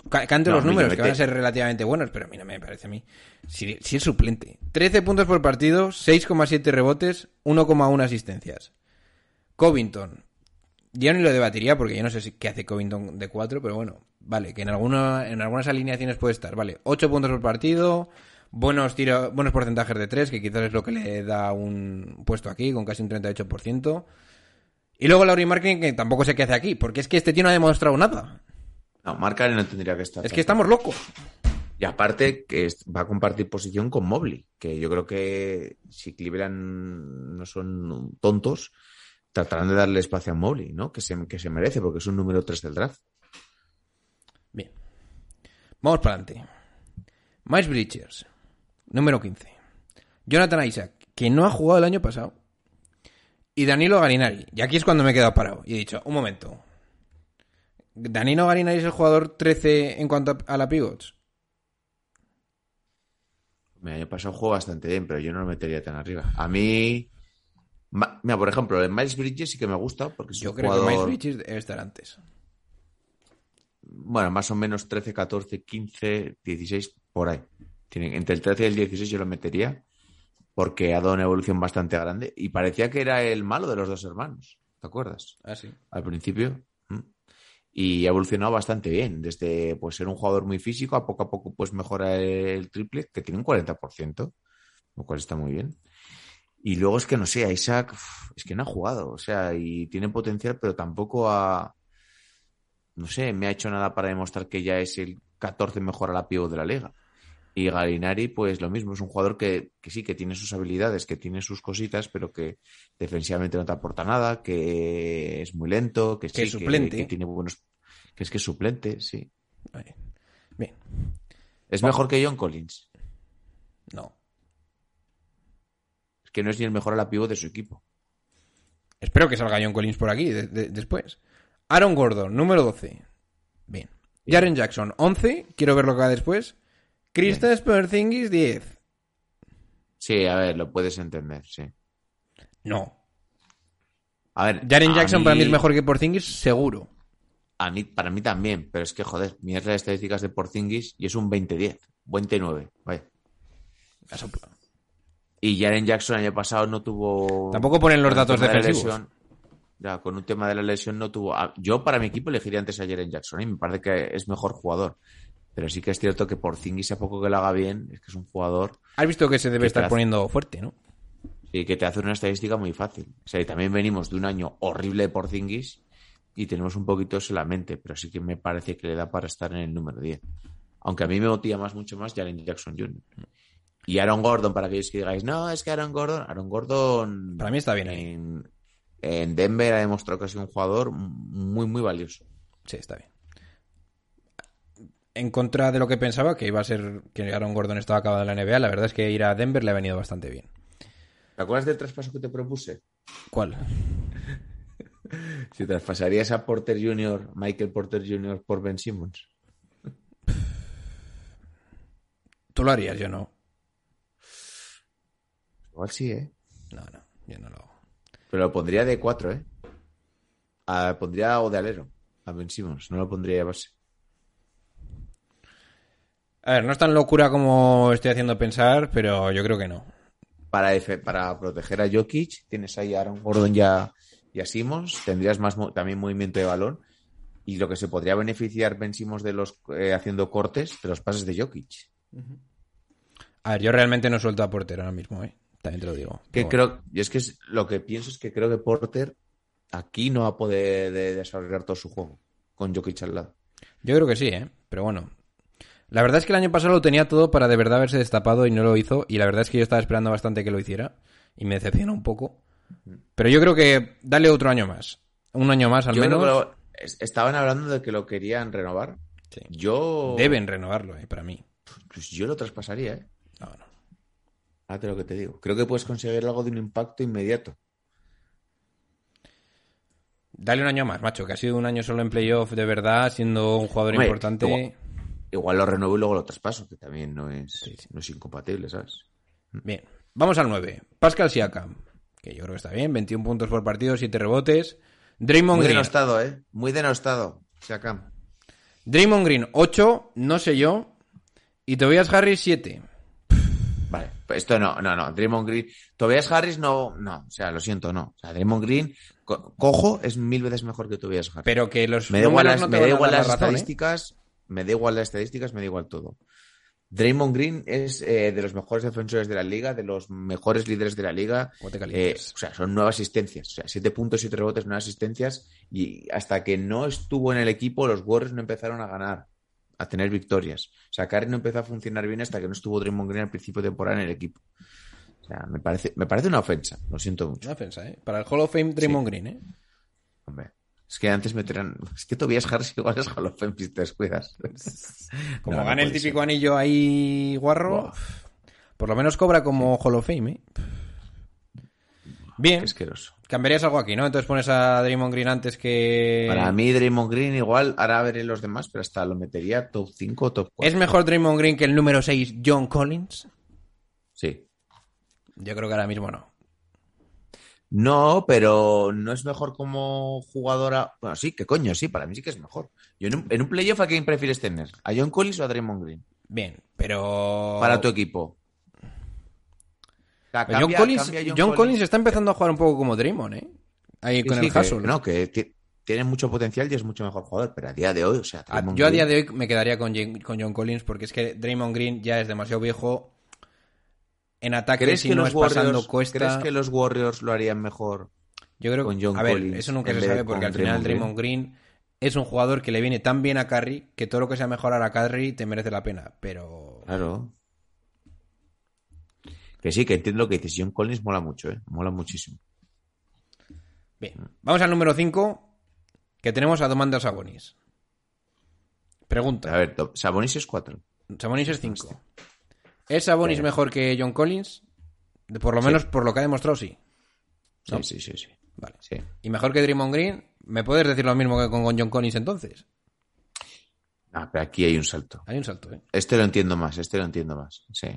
Ca- Cante No, los números, que van a ser relativamente buenos, pero a mí no me parece a mí. Si, si es suplente. 13 puntos por partido, 6,7 rebotes, 1,1 asistencias. Covington. Yo ni lo debatiría porque yo no sé si, qué hace Covington de 4, pero bueno, vale, que en, alguna, en algunas alineaciones puede estar, vale. 8 puntos por partido, buenos tiros, buenos porcentajes de 3, que quizás es lo que le da un puesto aquí, con casi un 38%. Y luego Laurie Marketing, que tampoco sé qué hace aquí, porque es que este tío no ha demostrado nada. No, Markkanen no tendría que estar. Es que estamos locos. Y aparte que va a compartir posición con Mobley, que yo creo que si Cleveland no son tontos, tratarán de darle espacio a Mobley, ¿no? Que se, que se merece, porque es un número 3 del draft. Bien. Vamos para adelante. Miles Bridges, número 15. Jonathan Isaac, que no ha jugado el año pasado. Y Danilo Garinari. Y aquí es cuando me he quedado parado. Y he dicho, un momento. ¿Danilo Garinari es el jugador 13 en cuanto a la pivots? El año pasado jugó bastante bien, pero yo no lo metería tan arriba. A mí. Mira, por ejemplo, el Miles Bridges sí que me gusta, porque es Yo un creo jugador. que Miles Bridges debe estar antes. Bueno, más o menos 13, 14, 15, 16, por ahí. Tiene- entre el 13 y el 16 yo lo metería, porque ha dado una evolución bastante grande. Y parecía que era el malo de los dos hermanos, ¿te acuerdas? Ah, sí. Al principio. Y ha evolucionado bastante bien. Desde pues, ser un jugador muy físico, a poco a poco pues mejora el triple, que tiene un 40%, lo cual está muy bien. Y luego es que no sé, Isaac es que no ha jugado, o sea, y tiene potencial, pero tampoco ha, no sé, me ha hecho nada para demostrar que ya es el 14 mejor a la pivot de la liga. Y Galinari, pues lo mismo, es un jugador que, que sí, que tiene sus habilidades, que tiene sus cositas, pero que defensivamente no te aporta nada, que es muy lento, que, Que sí, es suplente. que, tiene buenos, que es que es suplente, sí. Bien. Es mejor que John Collins, No. Que no es ni el mejor a la pivot de su equipo. Espero que salga John Collins por aquí de- de- después. Aaron Gordon, número 12. Bien. Jaren Jackson, 11. Quiero ver lo que va después. Kristaps Porzingis, 10. Sí, a ver, lo puedes entender, sí. No. A ver, Jaren a Jackson para mí es mejor que Porzingis, seguro. A mí, para mí también, pero es que, joder, miras las estadísticas de Porzingis y es un 20-10, 20-9, vaya. A sopla. Y Jaren Jackson el año pasado no tuvo... Tampoco ponen los datos de lesión- ya, con un tema de la lesión no tuvo... Yo para mi equipo elegiría antes a Jaren Jackson y me parece que es mejor jugador. Pero sí que es cierto que Porzingis a poco que lo haga bien, es que es un jugador Has visto que se debe ¿Qué estar poniendo fuerte, ¿no? y que te hace una estadística muy fácil. O sea, y también venimos de un año horrible de Porzingis y tenemos un poquito eso en la mente, pero sí que me parece que le da para estar en el número 10. Aunque a mí me motiva más, mucho más Jalen Jackson Jr. Y Aaron Gordon, para aquellos que digáis, no, es que Aaron Gordon, Aaron Gordon Para mí está bien ahí. en, en Denver ha demostrado que ha sido un jugador muy, muy valioso. Sí, está bien. En contra de lo que pensaba, que iba a ser que Aaron Gordon estaba acabado en la NBA, la verdad es que ir a Denver le ha venido bastante bien. ¿Te acuerdas del traspaso que te propuse? ¿Cuál? Si traspasarías a Porter Jr., Michael Porter Jr. por Ben Simmons. Tú lo harías, yo no. Igual sí, ¿eh? No, no, yo no lo hago. Pero lo pondría de 4, ¿eh? Ah, pondría o de alero a Ben Simmons, no lo pondría de base. A ver, no es tan locura como estoy haciendo pensar, pero yo creo que no. para, para proteger a Jokic, tienes ahí a Aaron Gordon y a, y a Simmons, tendrías más mo- también movimiento de balón. Y lo que se podría beneficiar Ben Simmons de los eh, haciendo cortes de los pases de Jokic. A ver, yo realmente no suelto a Porter ahora mismo, ¿eh? También te lo digo. Que bueno. creo, y es que es- lo que pienso es que creo que Porter aquí no va a poder de- desarrollar todo su juego con Jokic al lado. Yo creo que sí, ¿eh? Pero bueno. La verdad es que el año pasado lo tenía todo para de verdad haberse destapado y no lo hizo. Y la verdad es que yo estaba esperando bastante que lo hiciera. Y me decepciona un poco. Pero yo creo que dale otro año más. Un año más al Yo creo menos. que lo- es- estaban hablando de que lo querían renovar. Sí. Yo Deben renovarlo, ¿eh? Para mí. pues yo lo traspasaría, ¿eh? No, no. Fíjate lo que te digo. Creo que puedes conseguir algo de un impacto inmediato. Dale un año más, macho, que ha sido un año solo en playoff de verdad, siendo un jugador Hombre, importante. igual- Igual lo renuevo y luego lo traspaso, que también no es, no es incompatible, ¿sabes? Bien, vamos al 9. Pascal Siakam, que yo creo que está bien, 21 puntos por partido, 7 rebotes. Draymond Muy Green, denostado, ¿eh? Muy denostado. Siakam. Draymond Green 8, no sé yo. Y Tobias Harris 7. Pues esto no, no, no. Draymond Green. Tobias Harris no, no. O sea, lo siento, no. O sea, Draymond Green, co- cojo, es mil veces mejor que Tobias Harris. Pero que los me da igual las, no me da igual las ¿eh? estadísticas, me da igual las estadísticas, me da igual todo. Draymond Green es eh, de los mejores defensores de la liga, de los mejores líderes de la liga. ¿Cómo te Eh, o sea, son nueve asistencias. O sea, siete puntos, siete rebotes, nueve asistencias. Y hasta que no estuvo en el equipo, los Warriors no empezaron a ganar, a tener victorias. O sea, Curry no empezó a funcionar bien hasta que no estuvo Draymond Green al principio de temporada en el equipo. O sea, me parece, me parece una ofensa. Lo siento mucho. Una defensa, ¿eh? Para el Hall of Fame Draymond Green, ¿eh? Hombre. Es que antes meterán. Es que Tobias Harris igual es Hall of Fame si te descuidas. Como No, no gane el puede típico ser. anillo ahí guarro, por lo menos cobra como Hall of Fame, ¿eh? Bien, Qué asqueroso. cambiarías algo aquí, ¿no? Entonces pones a Draymond Green antes que... Para mí, Draymond Green igual, ahora veré los demás, pero hasta lo metería top 5 o top 4. ¿Es mejor Draymond Green que el número 6, John Collins? Sí. Yo creo que ahora mismo no. No, pero no es mejor como jugadora. Bueno, sí, que coño, sí, para mí sí que es mejor. Yo en un, en un playoff, ¿a quién prefieres tener? ¿A John Collins o a Draymond Green? Bien, pero... Para tu equipo. Sea, cambia- John, Collins, cambia John Collins está empezando a jugar un poco como Draymond, ¿eh? Ahí Sí, con sí, el. No, que ti- tiene mucho potencial y es mucho mejor jugador, pero a día de hoy, o sea, A- Draymond yo a día Green- de hoy me quedaría con, con John Collins porque es que Draymond Green ya es demasiado viejo. En ataque, ¿Crees si que, no los es pasando cuesta. ¿Crees que los Warriors lo harían mejor? Yo creo con que, John a ver, Collins eso nunca se sabe porque al final Draymond Draymond Green es un jugador que le viene tan bien a Curry que todo lo que sea mejorar a Curry te merece la pena. Pero Claro. Que sí, que entiendo lo que dices. John Collins mola mucho, ¿eh? Mola muchísimo. bien, vamos al número 5 que tenemos a Domantas Sabonis. Pregunta. A ver, Sabonis es 4. Sabonis es 5. ¿Es Sabonis mejor que John Collins? Por lo menos por lo que ha demostrado, sí. Sí, sí, sí, sí. Vale. Sí. ¿Y mejor que Draymond Green? ¿Me puedes decir lo mismo que con John Collins entonces? Ah, pero aquí hay un salto. Hay un salto, ¿eh? Este lo entiendo más, este lo entiendo más. Sí.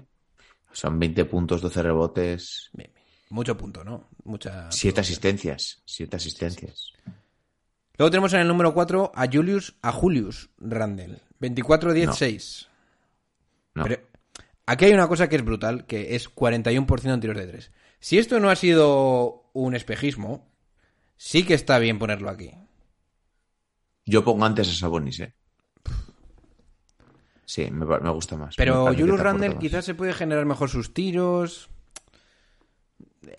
Son 20 puntos, 12 rebotes, Bien, bien. Mucho punto, ¿no? Mucha. 7 asistencias. 7 asistencias. Luego tenemos en el número 4 a Julius, a Julius Randle. 24-10-6. No. Aquí hay una cosa que es brutal, que es 41% en tiros de 3. Si esto no ha sido un espejismo, sí que está bien ponerlo aquí. Yo pongo antes a Sabonis, ¿eh? Sí, me, gusta más. Pero Julius Randle quizás se puede generar mejor sus tiros.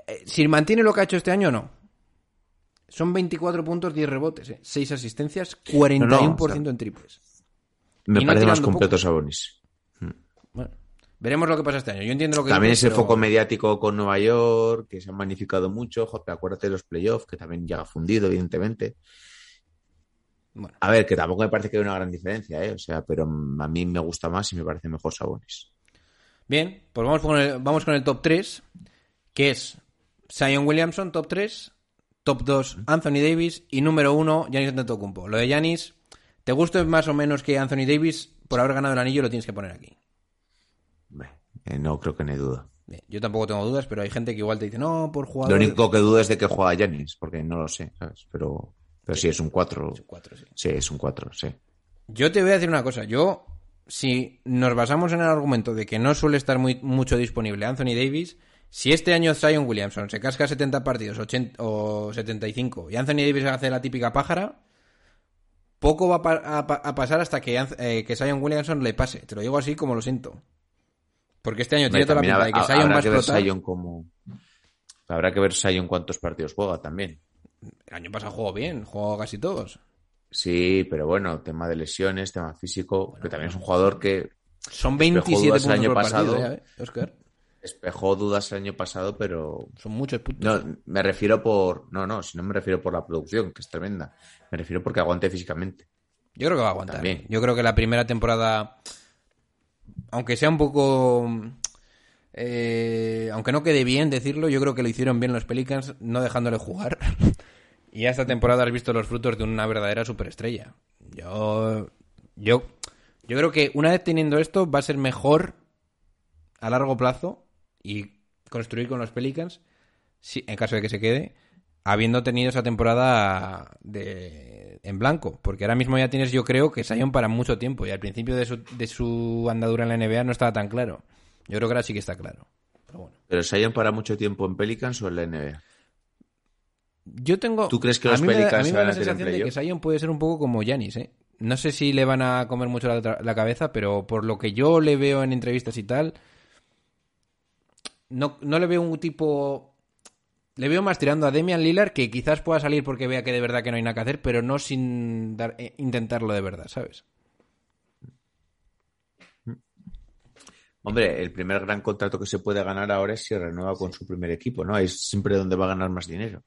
Eh, Si mantiene lo que ha hecho este año, no. Son 24 puntos, 10 rebotes, ¿eh? 6 asistencias, 41% No, no, o sea, en triples. Me y no parece más completo. Sabonis. Bueno, veremos lo que pasa este año. Yo entiendo lo que También dices, ese pero- foco mediático con Nueva York, que se han magnificado mucho. Joder, acuérdate de los playoffs, que también ya ha fundido, evidentemente. Bueno, A ver, que tampoco me parece que hay una gran diferencia, ¿eh? O sea, pero a mí me gusta más y me parece mejor Sabonis. bien, pues vamos con el, vamos con el top 3, que es Zion Williamson, top 3, top 2, Anthony Davis y número 1, Giannis Antetokounmpo. Lo de Giannis, te guste más o menos que Anthony Davis, por haber ganado el anillo lo tienes que poner aquí. Eh, no creo que no hay duda. Bien, Yo tampoco tengo dudas, pero hay gente que igual te dice, no, por jugador... Lo único que dudo es de que juega Janis, porque no lo sé, ¿sabes? Pero, pero sí, es un 4. Cuatro, sí. Sí, es un 4, sí. Yo te voy a decir una cosa. Yo, si nos basamos en el argumento de que no suele estar muy, mucho disponible Anthony Davis, Si este año Zion Williamson se casca 70 partidos 80 o 75 y Anthony Davis hace la típica pájara, poco va a, pa- a pa- a pasar hasta que, eh, que Zion Williamson le pase. Te lo digo así como lo siento. Porque este año tiene toda la pinta de que Zion va habrá a que ver explotar. Como... Habrá que ver Zion cuántos partidos juega también. El año pasado jugó bien, jugó casi todos. Sí, pero bueno, tema de lesiones, tema físico, que también es un jugador que Son Despejó 27 dudas puntos el año por pasado. ya, ¿eh, Oscar? despejó dudas el año pasado, pero Son muchos puntos. no, me refiero por... No, no, si no me refiero por la producción, que es tremenda. Me refiero porque aguante físicamente. Yo creo que va a aguantar. También. Yo creo que la primera temporada, aunque sea un poco... eh, aunque no quede bien decirlo, yo creo que lo hicieron bien los Pelicans, no dejándole jugar. y esta temporada has visto los frutos de una verdadera superestrella. Yo, yo, yo creo que una vez teniendo esto va a ser mejor a largo plazo y construir con los Pelicans, si, en caso de que se quede, habiendo tenido esa temporada de, en blanco. Porque ahora mismo ya tienes, yo creo, que Sion para mucho tiempo. Y al principio de su, de su andadura en la NBA no estaba tan claro. Yo creo que ahora sí que está claro. Pero bueno. Pero para mucho tiempo en Pelicans o en la NBA. Yo tengo. ¿Tú crees que los me da- Pelicans A mí se me da van la sensación de que? Sion puede ser un poco como Yanis, ¿eh? No sé si le van a comer mucho la cabeza, pero por lo que yo le veo en entrevistas y tal, no, no le veo un tipo... Le veo más tirando a Demian Lillard, que quizás pueda salir porque vea que de verdad que no hay nada que hacer, pero no sin dar- eh, intentarlo de verdad, ¿sabes? Hombre, el primer gran contrato que se puede ganar ahora es si renueva con su primer equipo, ¿no? Es siempre donde va a ganar más dinero.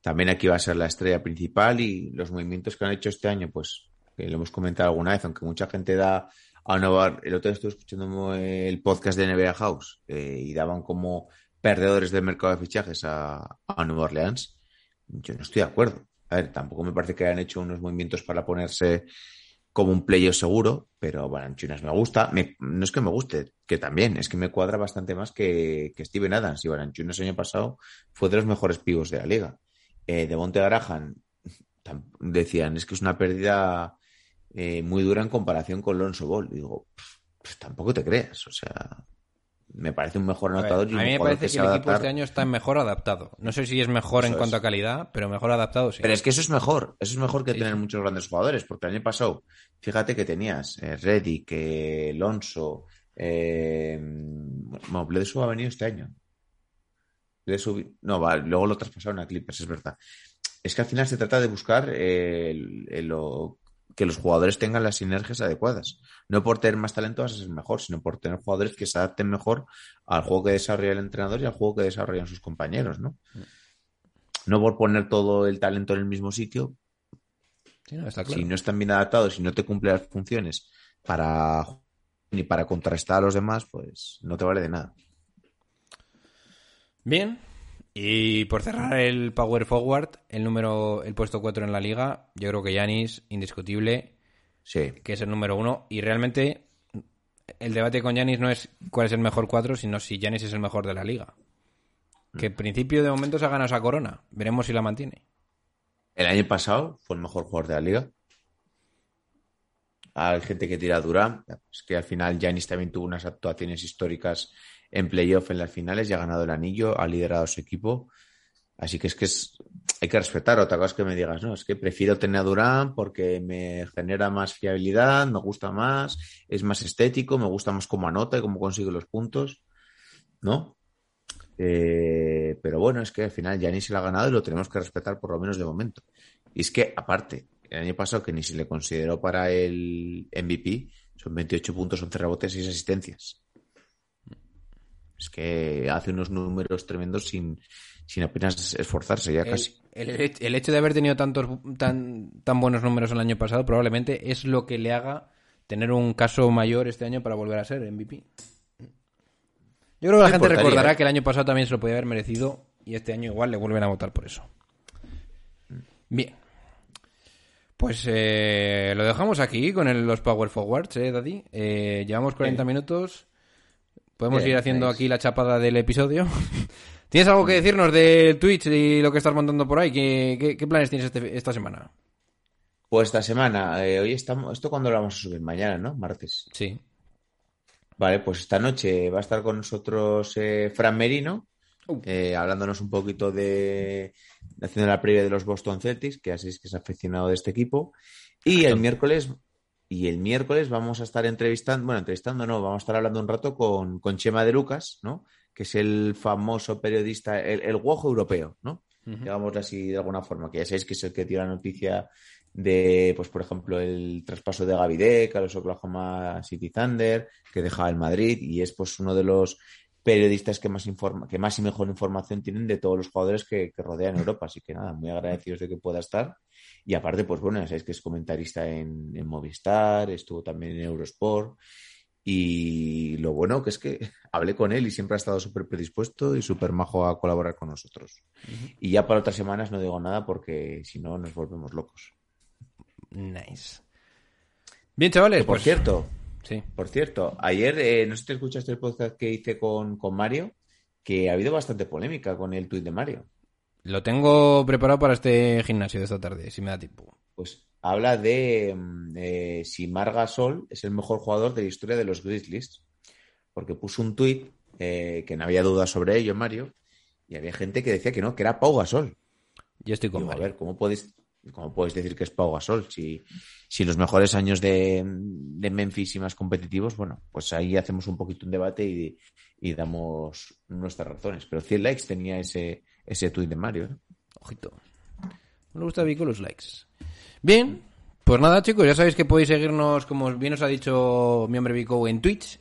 También aquí va a ser la estrella principal y los movimientos que han hecho este año, pues, que lo hemos comentado alguna vez, aunque mucha gente da a Nueva El otro día estuve escuchando el podcast de NBA House eh, y daban como perdedores del mercado de fichajes a, a Nueva Orleans. Yo no estoy de acuerdo. A ver, tampoco me parece que hayan hecho unos movimientos para ponerse como un playo seguro, pero Balanchunas me gusta. No es que me guste, que también, es que me cuadra bastante más que, que Steven Adams. Y Balanchunas el año pasado fue de los mejores pivos de la liga. Eh, de Monte Graham decían, es que es una pérdida eh, muy dura en comparación con Lonzo Ball. Y digo, pues tampoco te creas, o sea, me parece un mejor A, ver, anotador y a mí me parece que, el equipo este año está mejor adaptado. No sé si es mejor en cuanto es. a calidad, pero mejor adaptado sí. Pero es que eso es mejor, eso es mejor que Sí, tener muchos grandes jugadores, porque el año pasado, fíjate que tenías eh, Reddy, que Lonso, eh, bueno, Bledsoe ha venido este año. Bledsoe- no, va, luego lo traspasaron a Clippers, es verdad. Es que al final se trata de buscar eh, el- el- lo- que los jugadores tengan las sinergias adecuadas. No por tener más talento vas a ser mejor, sino por tener jugadores que se adapten mejor al juego que desarrolla el entrenador y al juego que desarrollan sus compañeros, ¿no? No por poner todo el talento en el mismo sitio, Sí, no, está claro. si no están bien adaptados y no te cumple las funciones para ni para contrastar a los demás, pues no te vale de nada. Bien. Y por cerrar el Power Forward, el número, el puesto 4 en la liga, yo creo que Yanis, indiscutible, Sí, que es el número uno. Y realmente el debate con Yanis no es cuál es el mejor 4, sino si Yanis es el mejor de la liga. Que en principio de momento se ha ganado esa corona. Veremos si la mantiene. el año pasado fue el mejor jugador de la liga. Hay gente que tira a Durán, es que al final Giannis también tuvo unas actuaciones históricas en playoff en las finales y ha ganado el anillo, ha liderado su equipo. Así que es que es, hay que respetar. Otra cosa es que me digas, no, es que prefiero tener a Durán porque me genera más fiabilidad, me gusta más, es más estético, me gusta más cómo anota y cómo consigue los puntos, ¿no? Eh, pero bueno, es que al final ya ni se lo ha ganado y lo tenemos que respetar por lo menos de momento. Y es que, aparte, el año pasado que ni se le consideró para el MVP, son 28 puntos, 11 rebotes y 6 asistencias. Es que hace unos números tremendos sin, sin apenas esforzarse ya El, casi. el hech- el hecho de haber tenido tantos tan, tan buenos números el año pasado probablemente es lo que le haga tener un caso mayor este año para volver a ser MVP. Yo creo que la gente recordará ¿eh? que el año pasado también se lo podía haber merecido y este año igual le vuelven a votar por eso. Bien. Pues eh, lo dejamos aquí con el- los Power Forwards, ¿eh, Daddy? Eh, llevamos 40 minutos. Podemos Bien, ir haciendo aquí la chapada del episodio. ¿Tienes algo que decirnos del Twitch y lo que estás montando por ahí? ¿Qué, qué- qué planes tienes este- esta semana? Pues esta semana, eh, hoy estamos, esto cuando lo vamos a subir, mañana, ¿no? Martes. Sí. Vale, pues esta noche va a estar con nosotros eh, Fran Merino, eh, hablándonos un poquito de, haciendo la previa de los Boston Celtics, que así es que es aficionado de este equipo. Y el miércoles, y el miércoles vamos a estar entrevistando, bueno, entrevistando no, vamos a estar hablando un rato con, con Chema de Lucas, ¿no? Que es el famoso periodista, el, el guojo europeo, ¿no? Digámoslo así de alguna forma, que ya sabéis que es el que tira la noticia de, pues por ejemplo, el traspaso de Gavidec a los Oklahoma City Thunder, que dejaba el Madrid, y es pues uno de los periodistas que más informa, que más y mejor información tienen de todos los jugadores que, que rodean Europa. Así que nada, muy agradecidos de que pueda estar. Y aparte, pues bueno, ya sabéis que es comentarista en, en Movistar, estuvo también en Eurosport. Y lo bueno que es que hablé con él y siempre ha estado súper predispuesto y súper majo a colaborar con nosotros. Y ya para otras semanas no digo nada porque si no nos volvemos locos. Nice. Bien, chavales, Que, por pues- cierto, Sí. por cierto, ayer, eh, no sé si te escuchaste el podcast que hice con, con Mario, que ha habido bastante polémica con el tuit de Mario. Lo tengo preparado para este gimnasio de esta tarde, si me da tiempo. Pues habla de mm, eh, si Marga Sol es el mejor jugador de la historia de los Grizzlies, porque puso un tuit eh, que no había dudas sobre ello, Mario, y había gente que decía que no, que era Pau Gasol. Yo estoy con Digo, a ver, ¿cómo podéis, cómo podéis decir que es Pau Gasol? Si, si los mejores años de, de Memphis y más competitivos, bueno, pues ahí hacemos un poquito un debate y, y damos nuestras razones. Pero 100 likes tenía ese, ese tuit de Mario. ¿eh? Ojito. Me gusta Vico los likes. Bien, pues nada, chicos, ya sabéis que podéis seguirnos, como bien os ha dicho mi hombre Vico, en Twitch,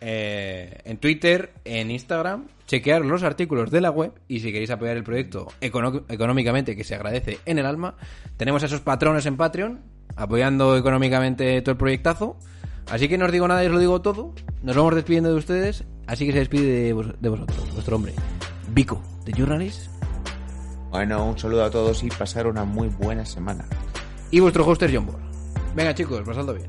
eh, en Twitter, en Instagram, chequear los artículos de la web y si queréis apoyar el proyecto económicamente, que se agradece en el alma, tenemos a esos patrones en Patreon apoyando económicamente todo el proyectazo. Así que no os digo nada y os lo digo todo. Nos vamos despidiendo de ustedes. Así que se despide de, de vosotros, vuestro hombre, Vico, de Journalist. Bueno, un saludo a todos y pasar una muy buena semana. y vuestro hoster John Ball. Venga chicos, pasadlo bien.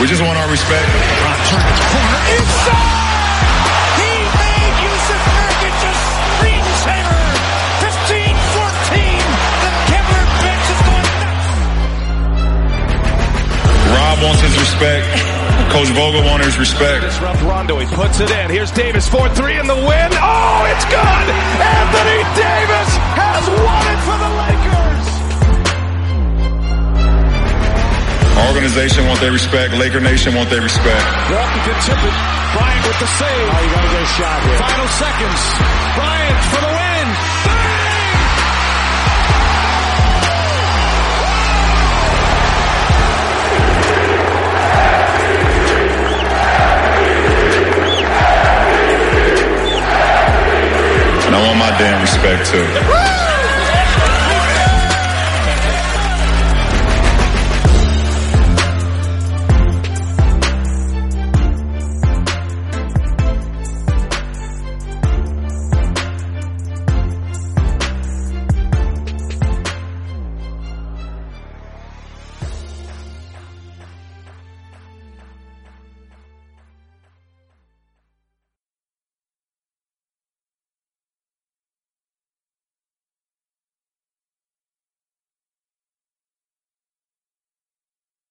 We just want our respect. He made Yusuf Nurkic a screensaver. 15-14. The Kevlar bench is going nuts. Rob wants his respect. Coach Vogel wants his respect. Disrupt Rondo. He puts it in. Here's Davis 4-3 in the win. Oh, it's good. Anthony Davis has won it for the Lakers. Our organization want their respect. Laker Nation want their respect. Walton can tip it. Bryant with the save. Oh, you gotta get a shot here. Final seconds. Bryant for the win. And I want my damn respect too.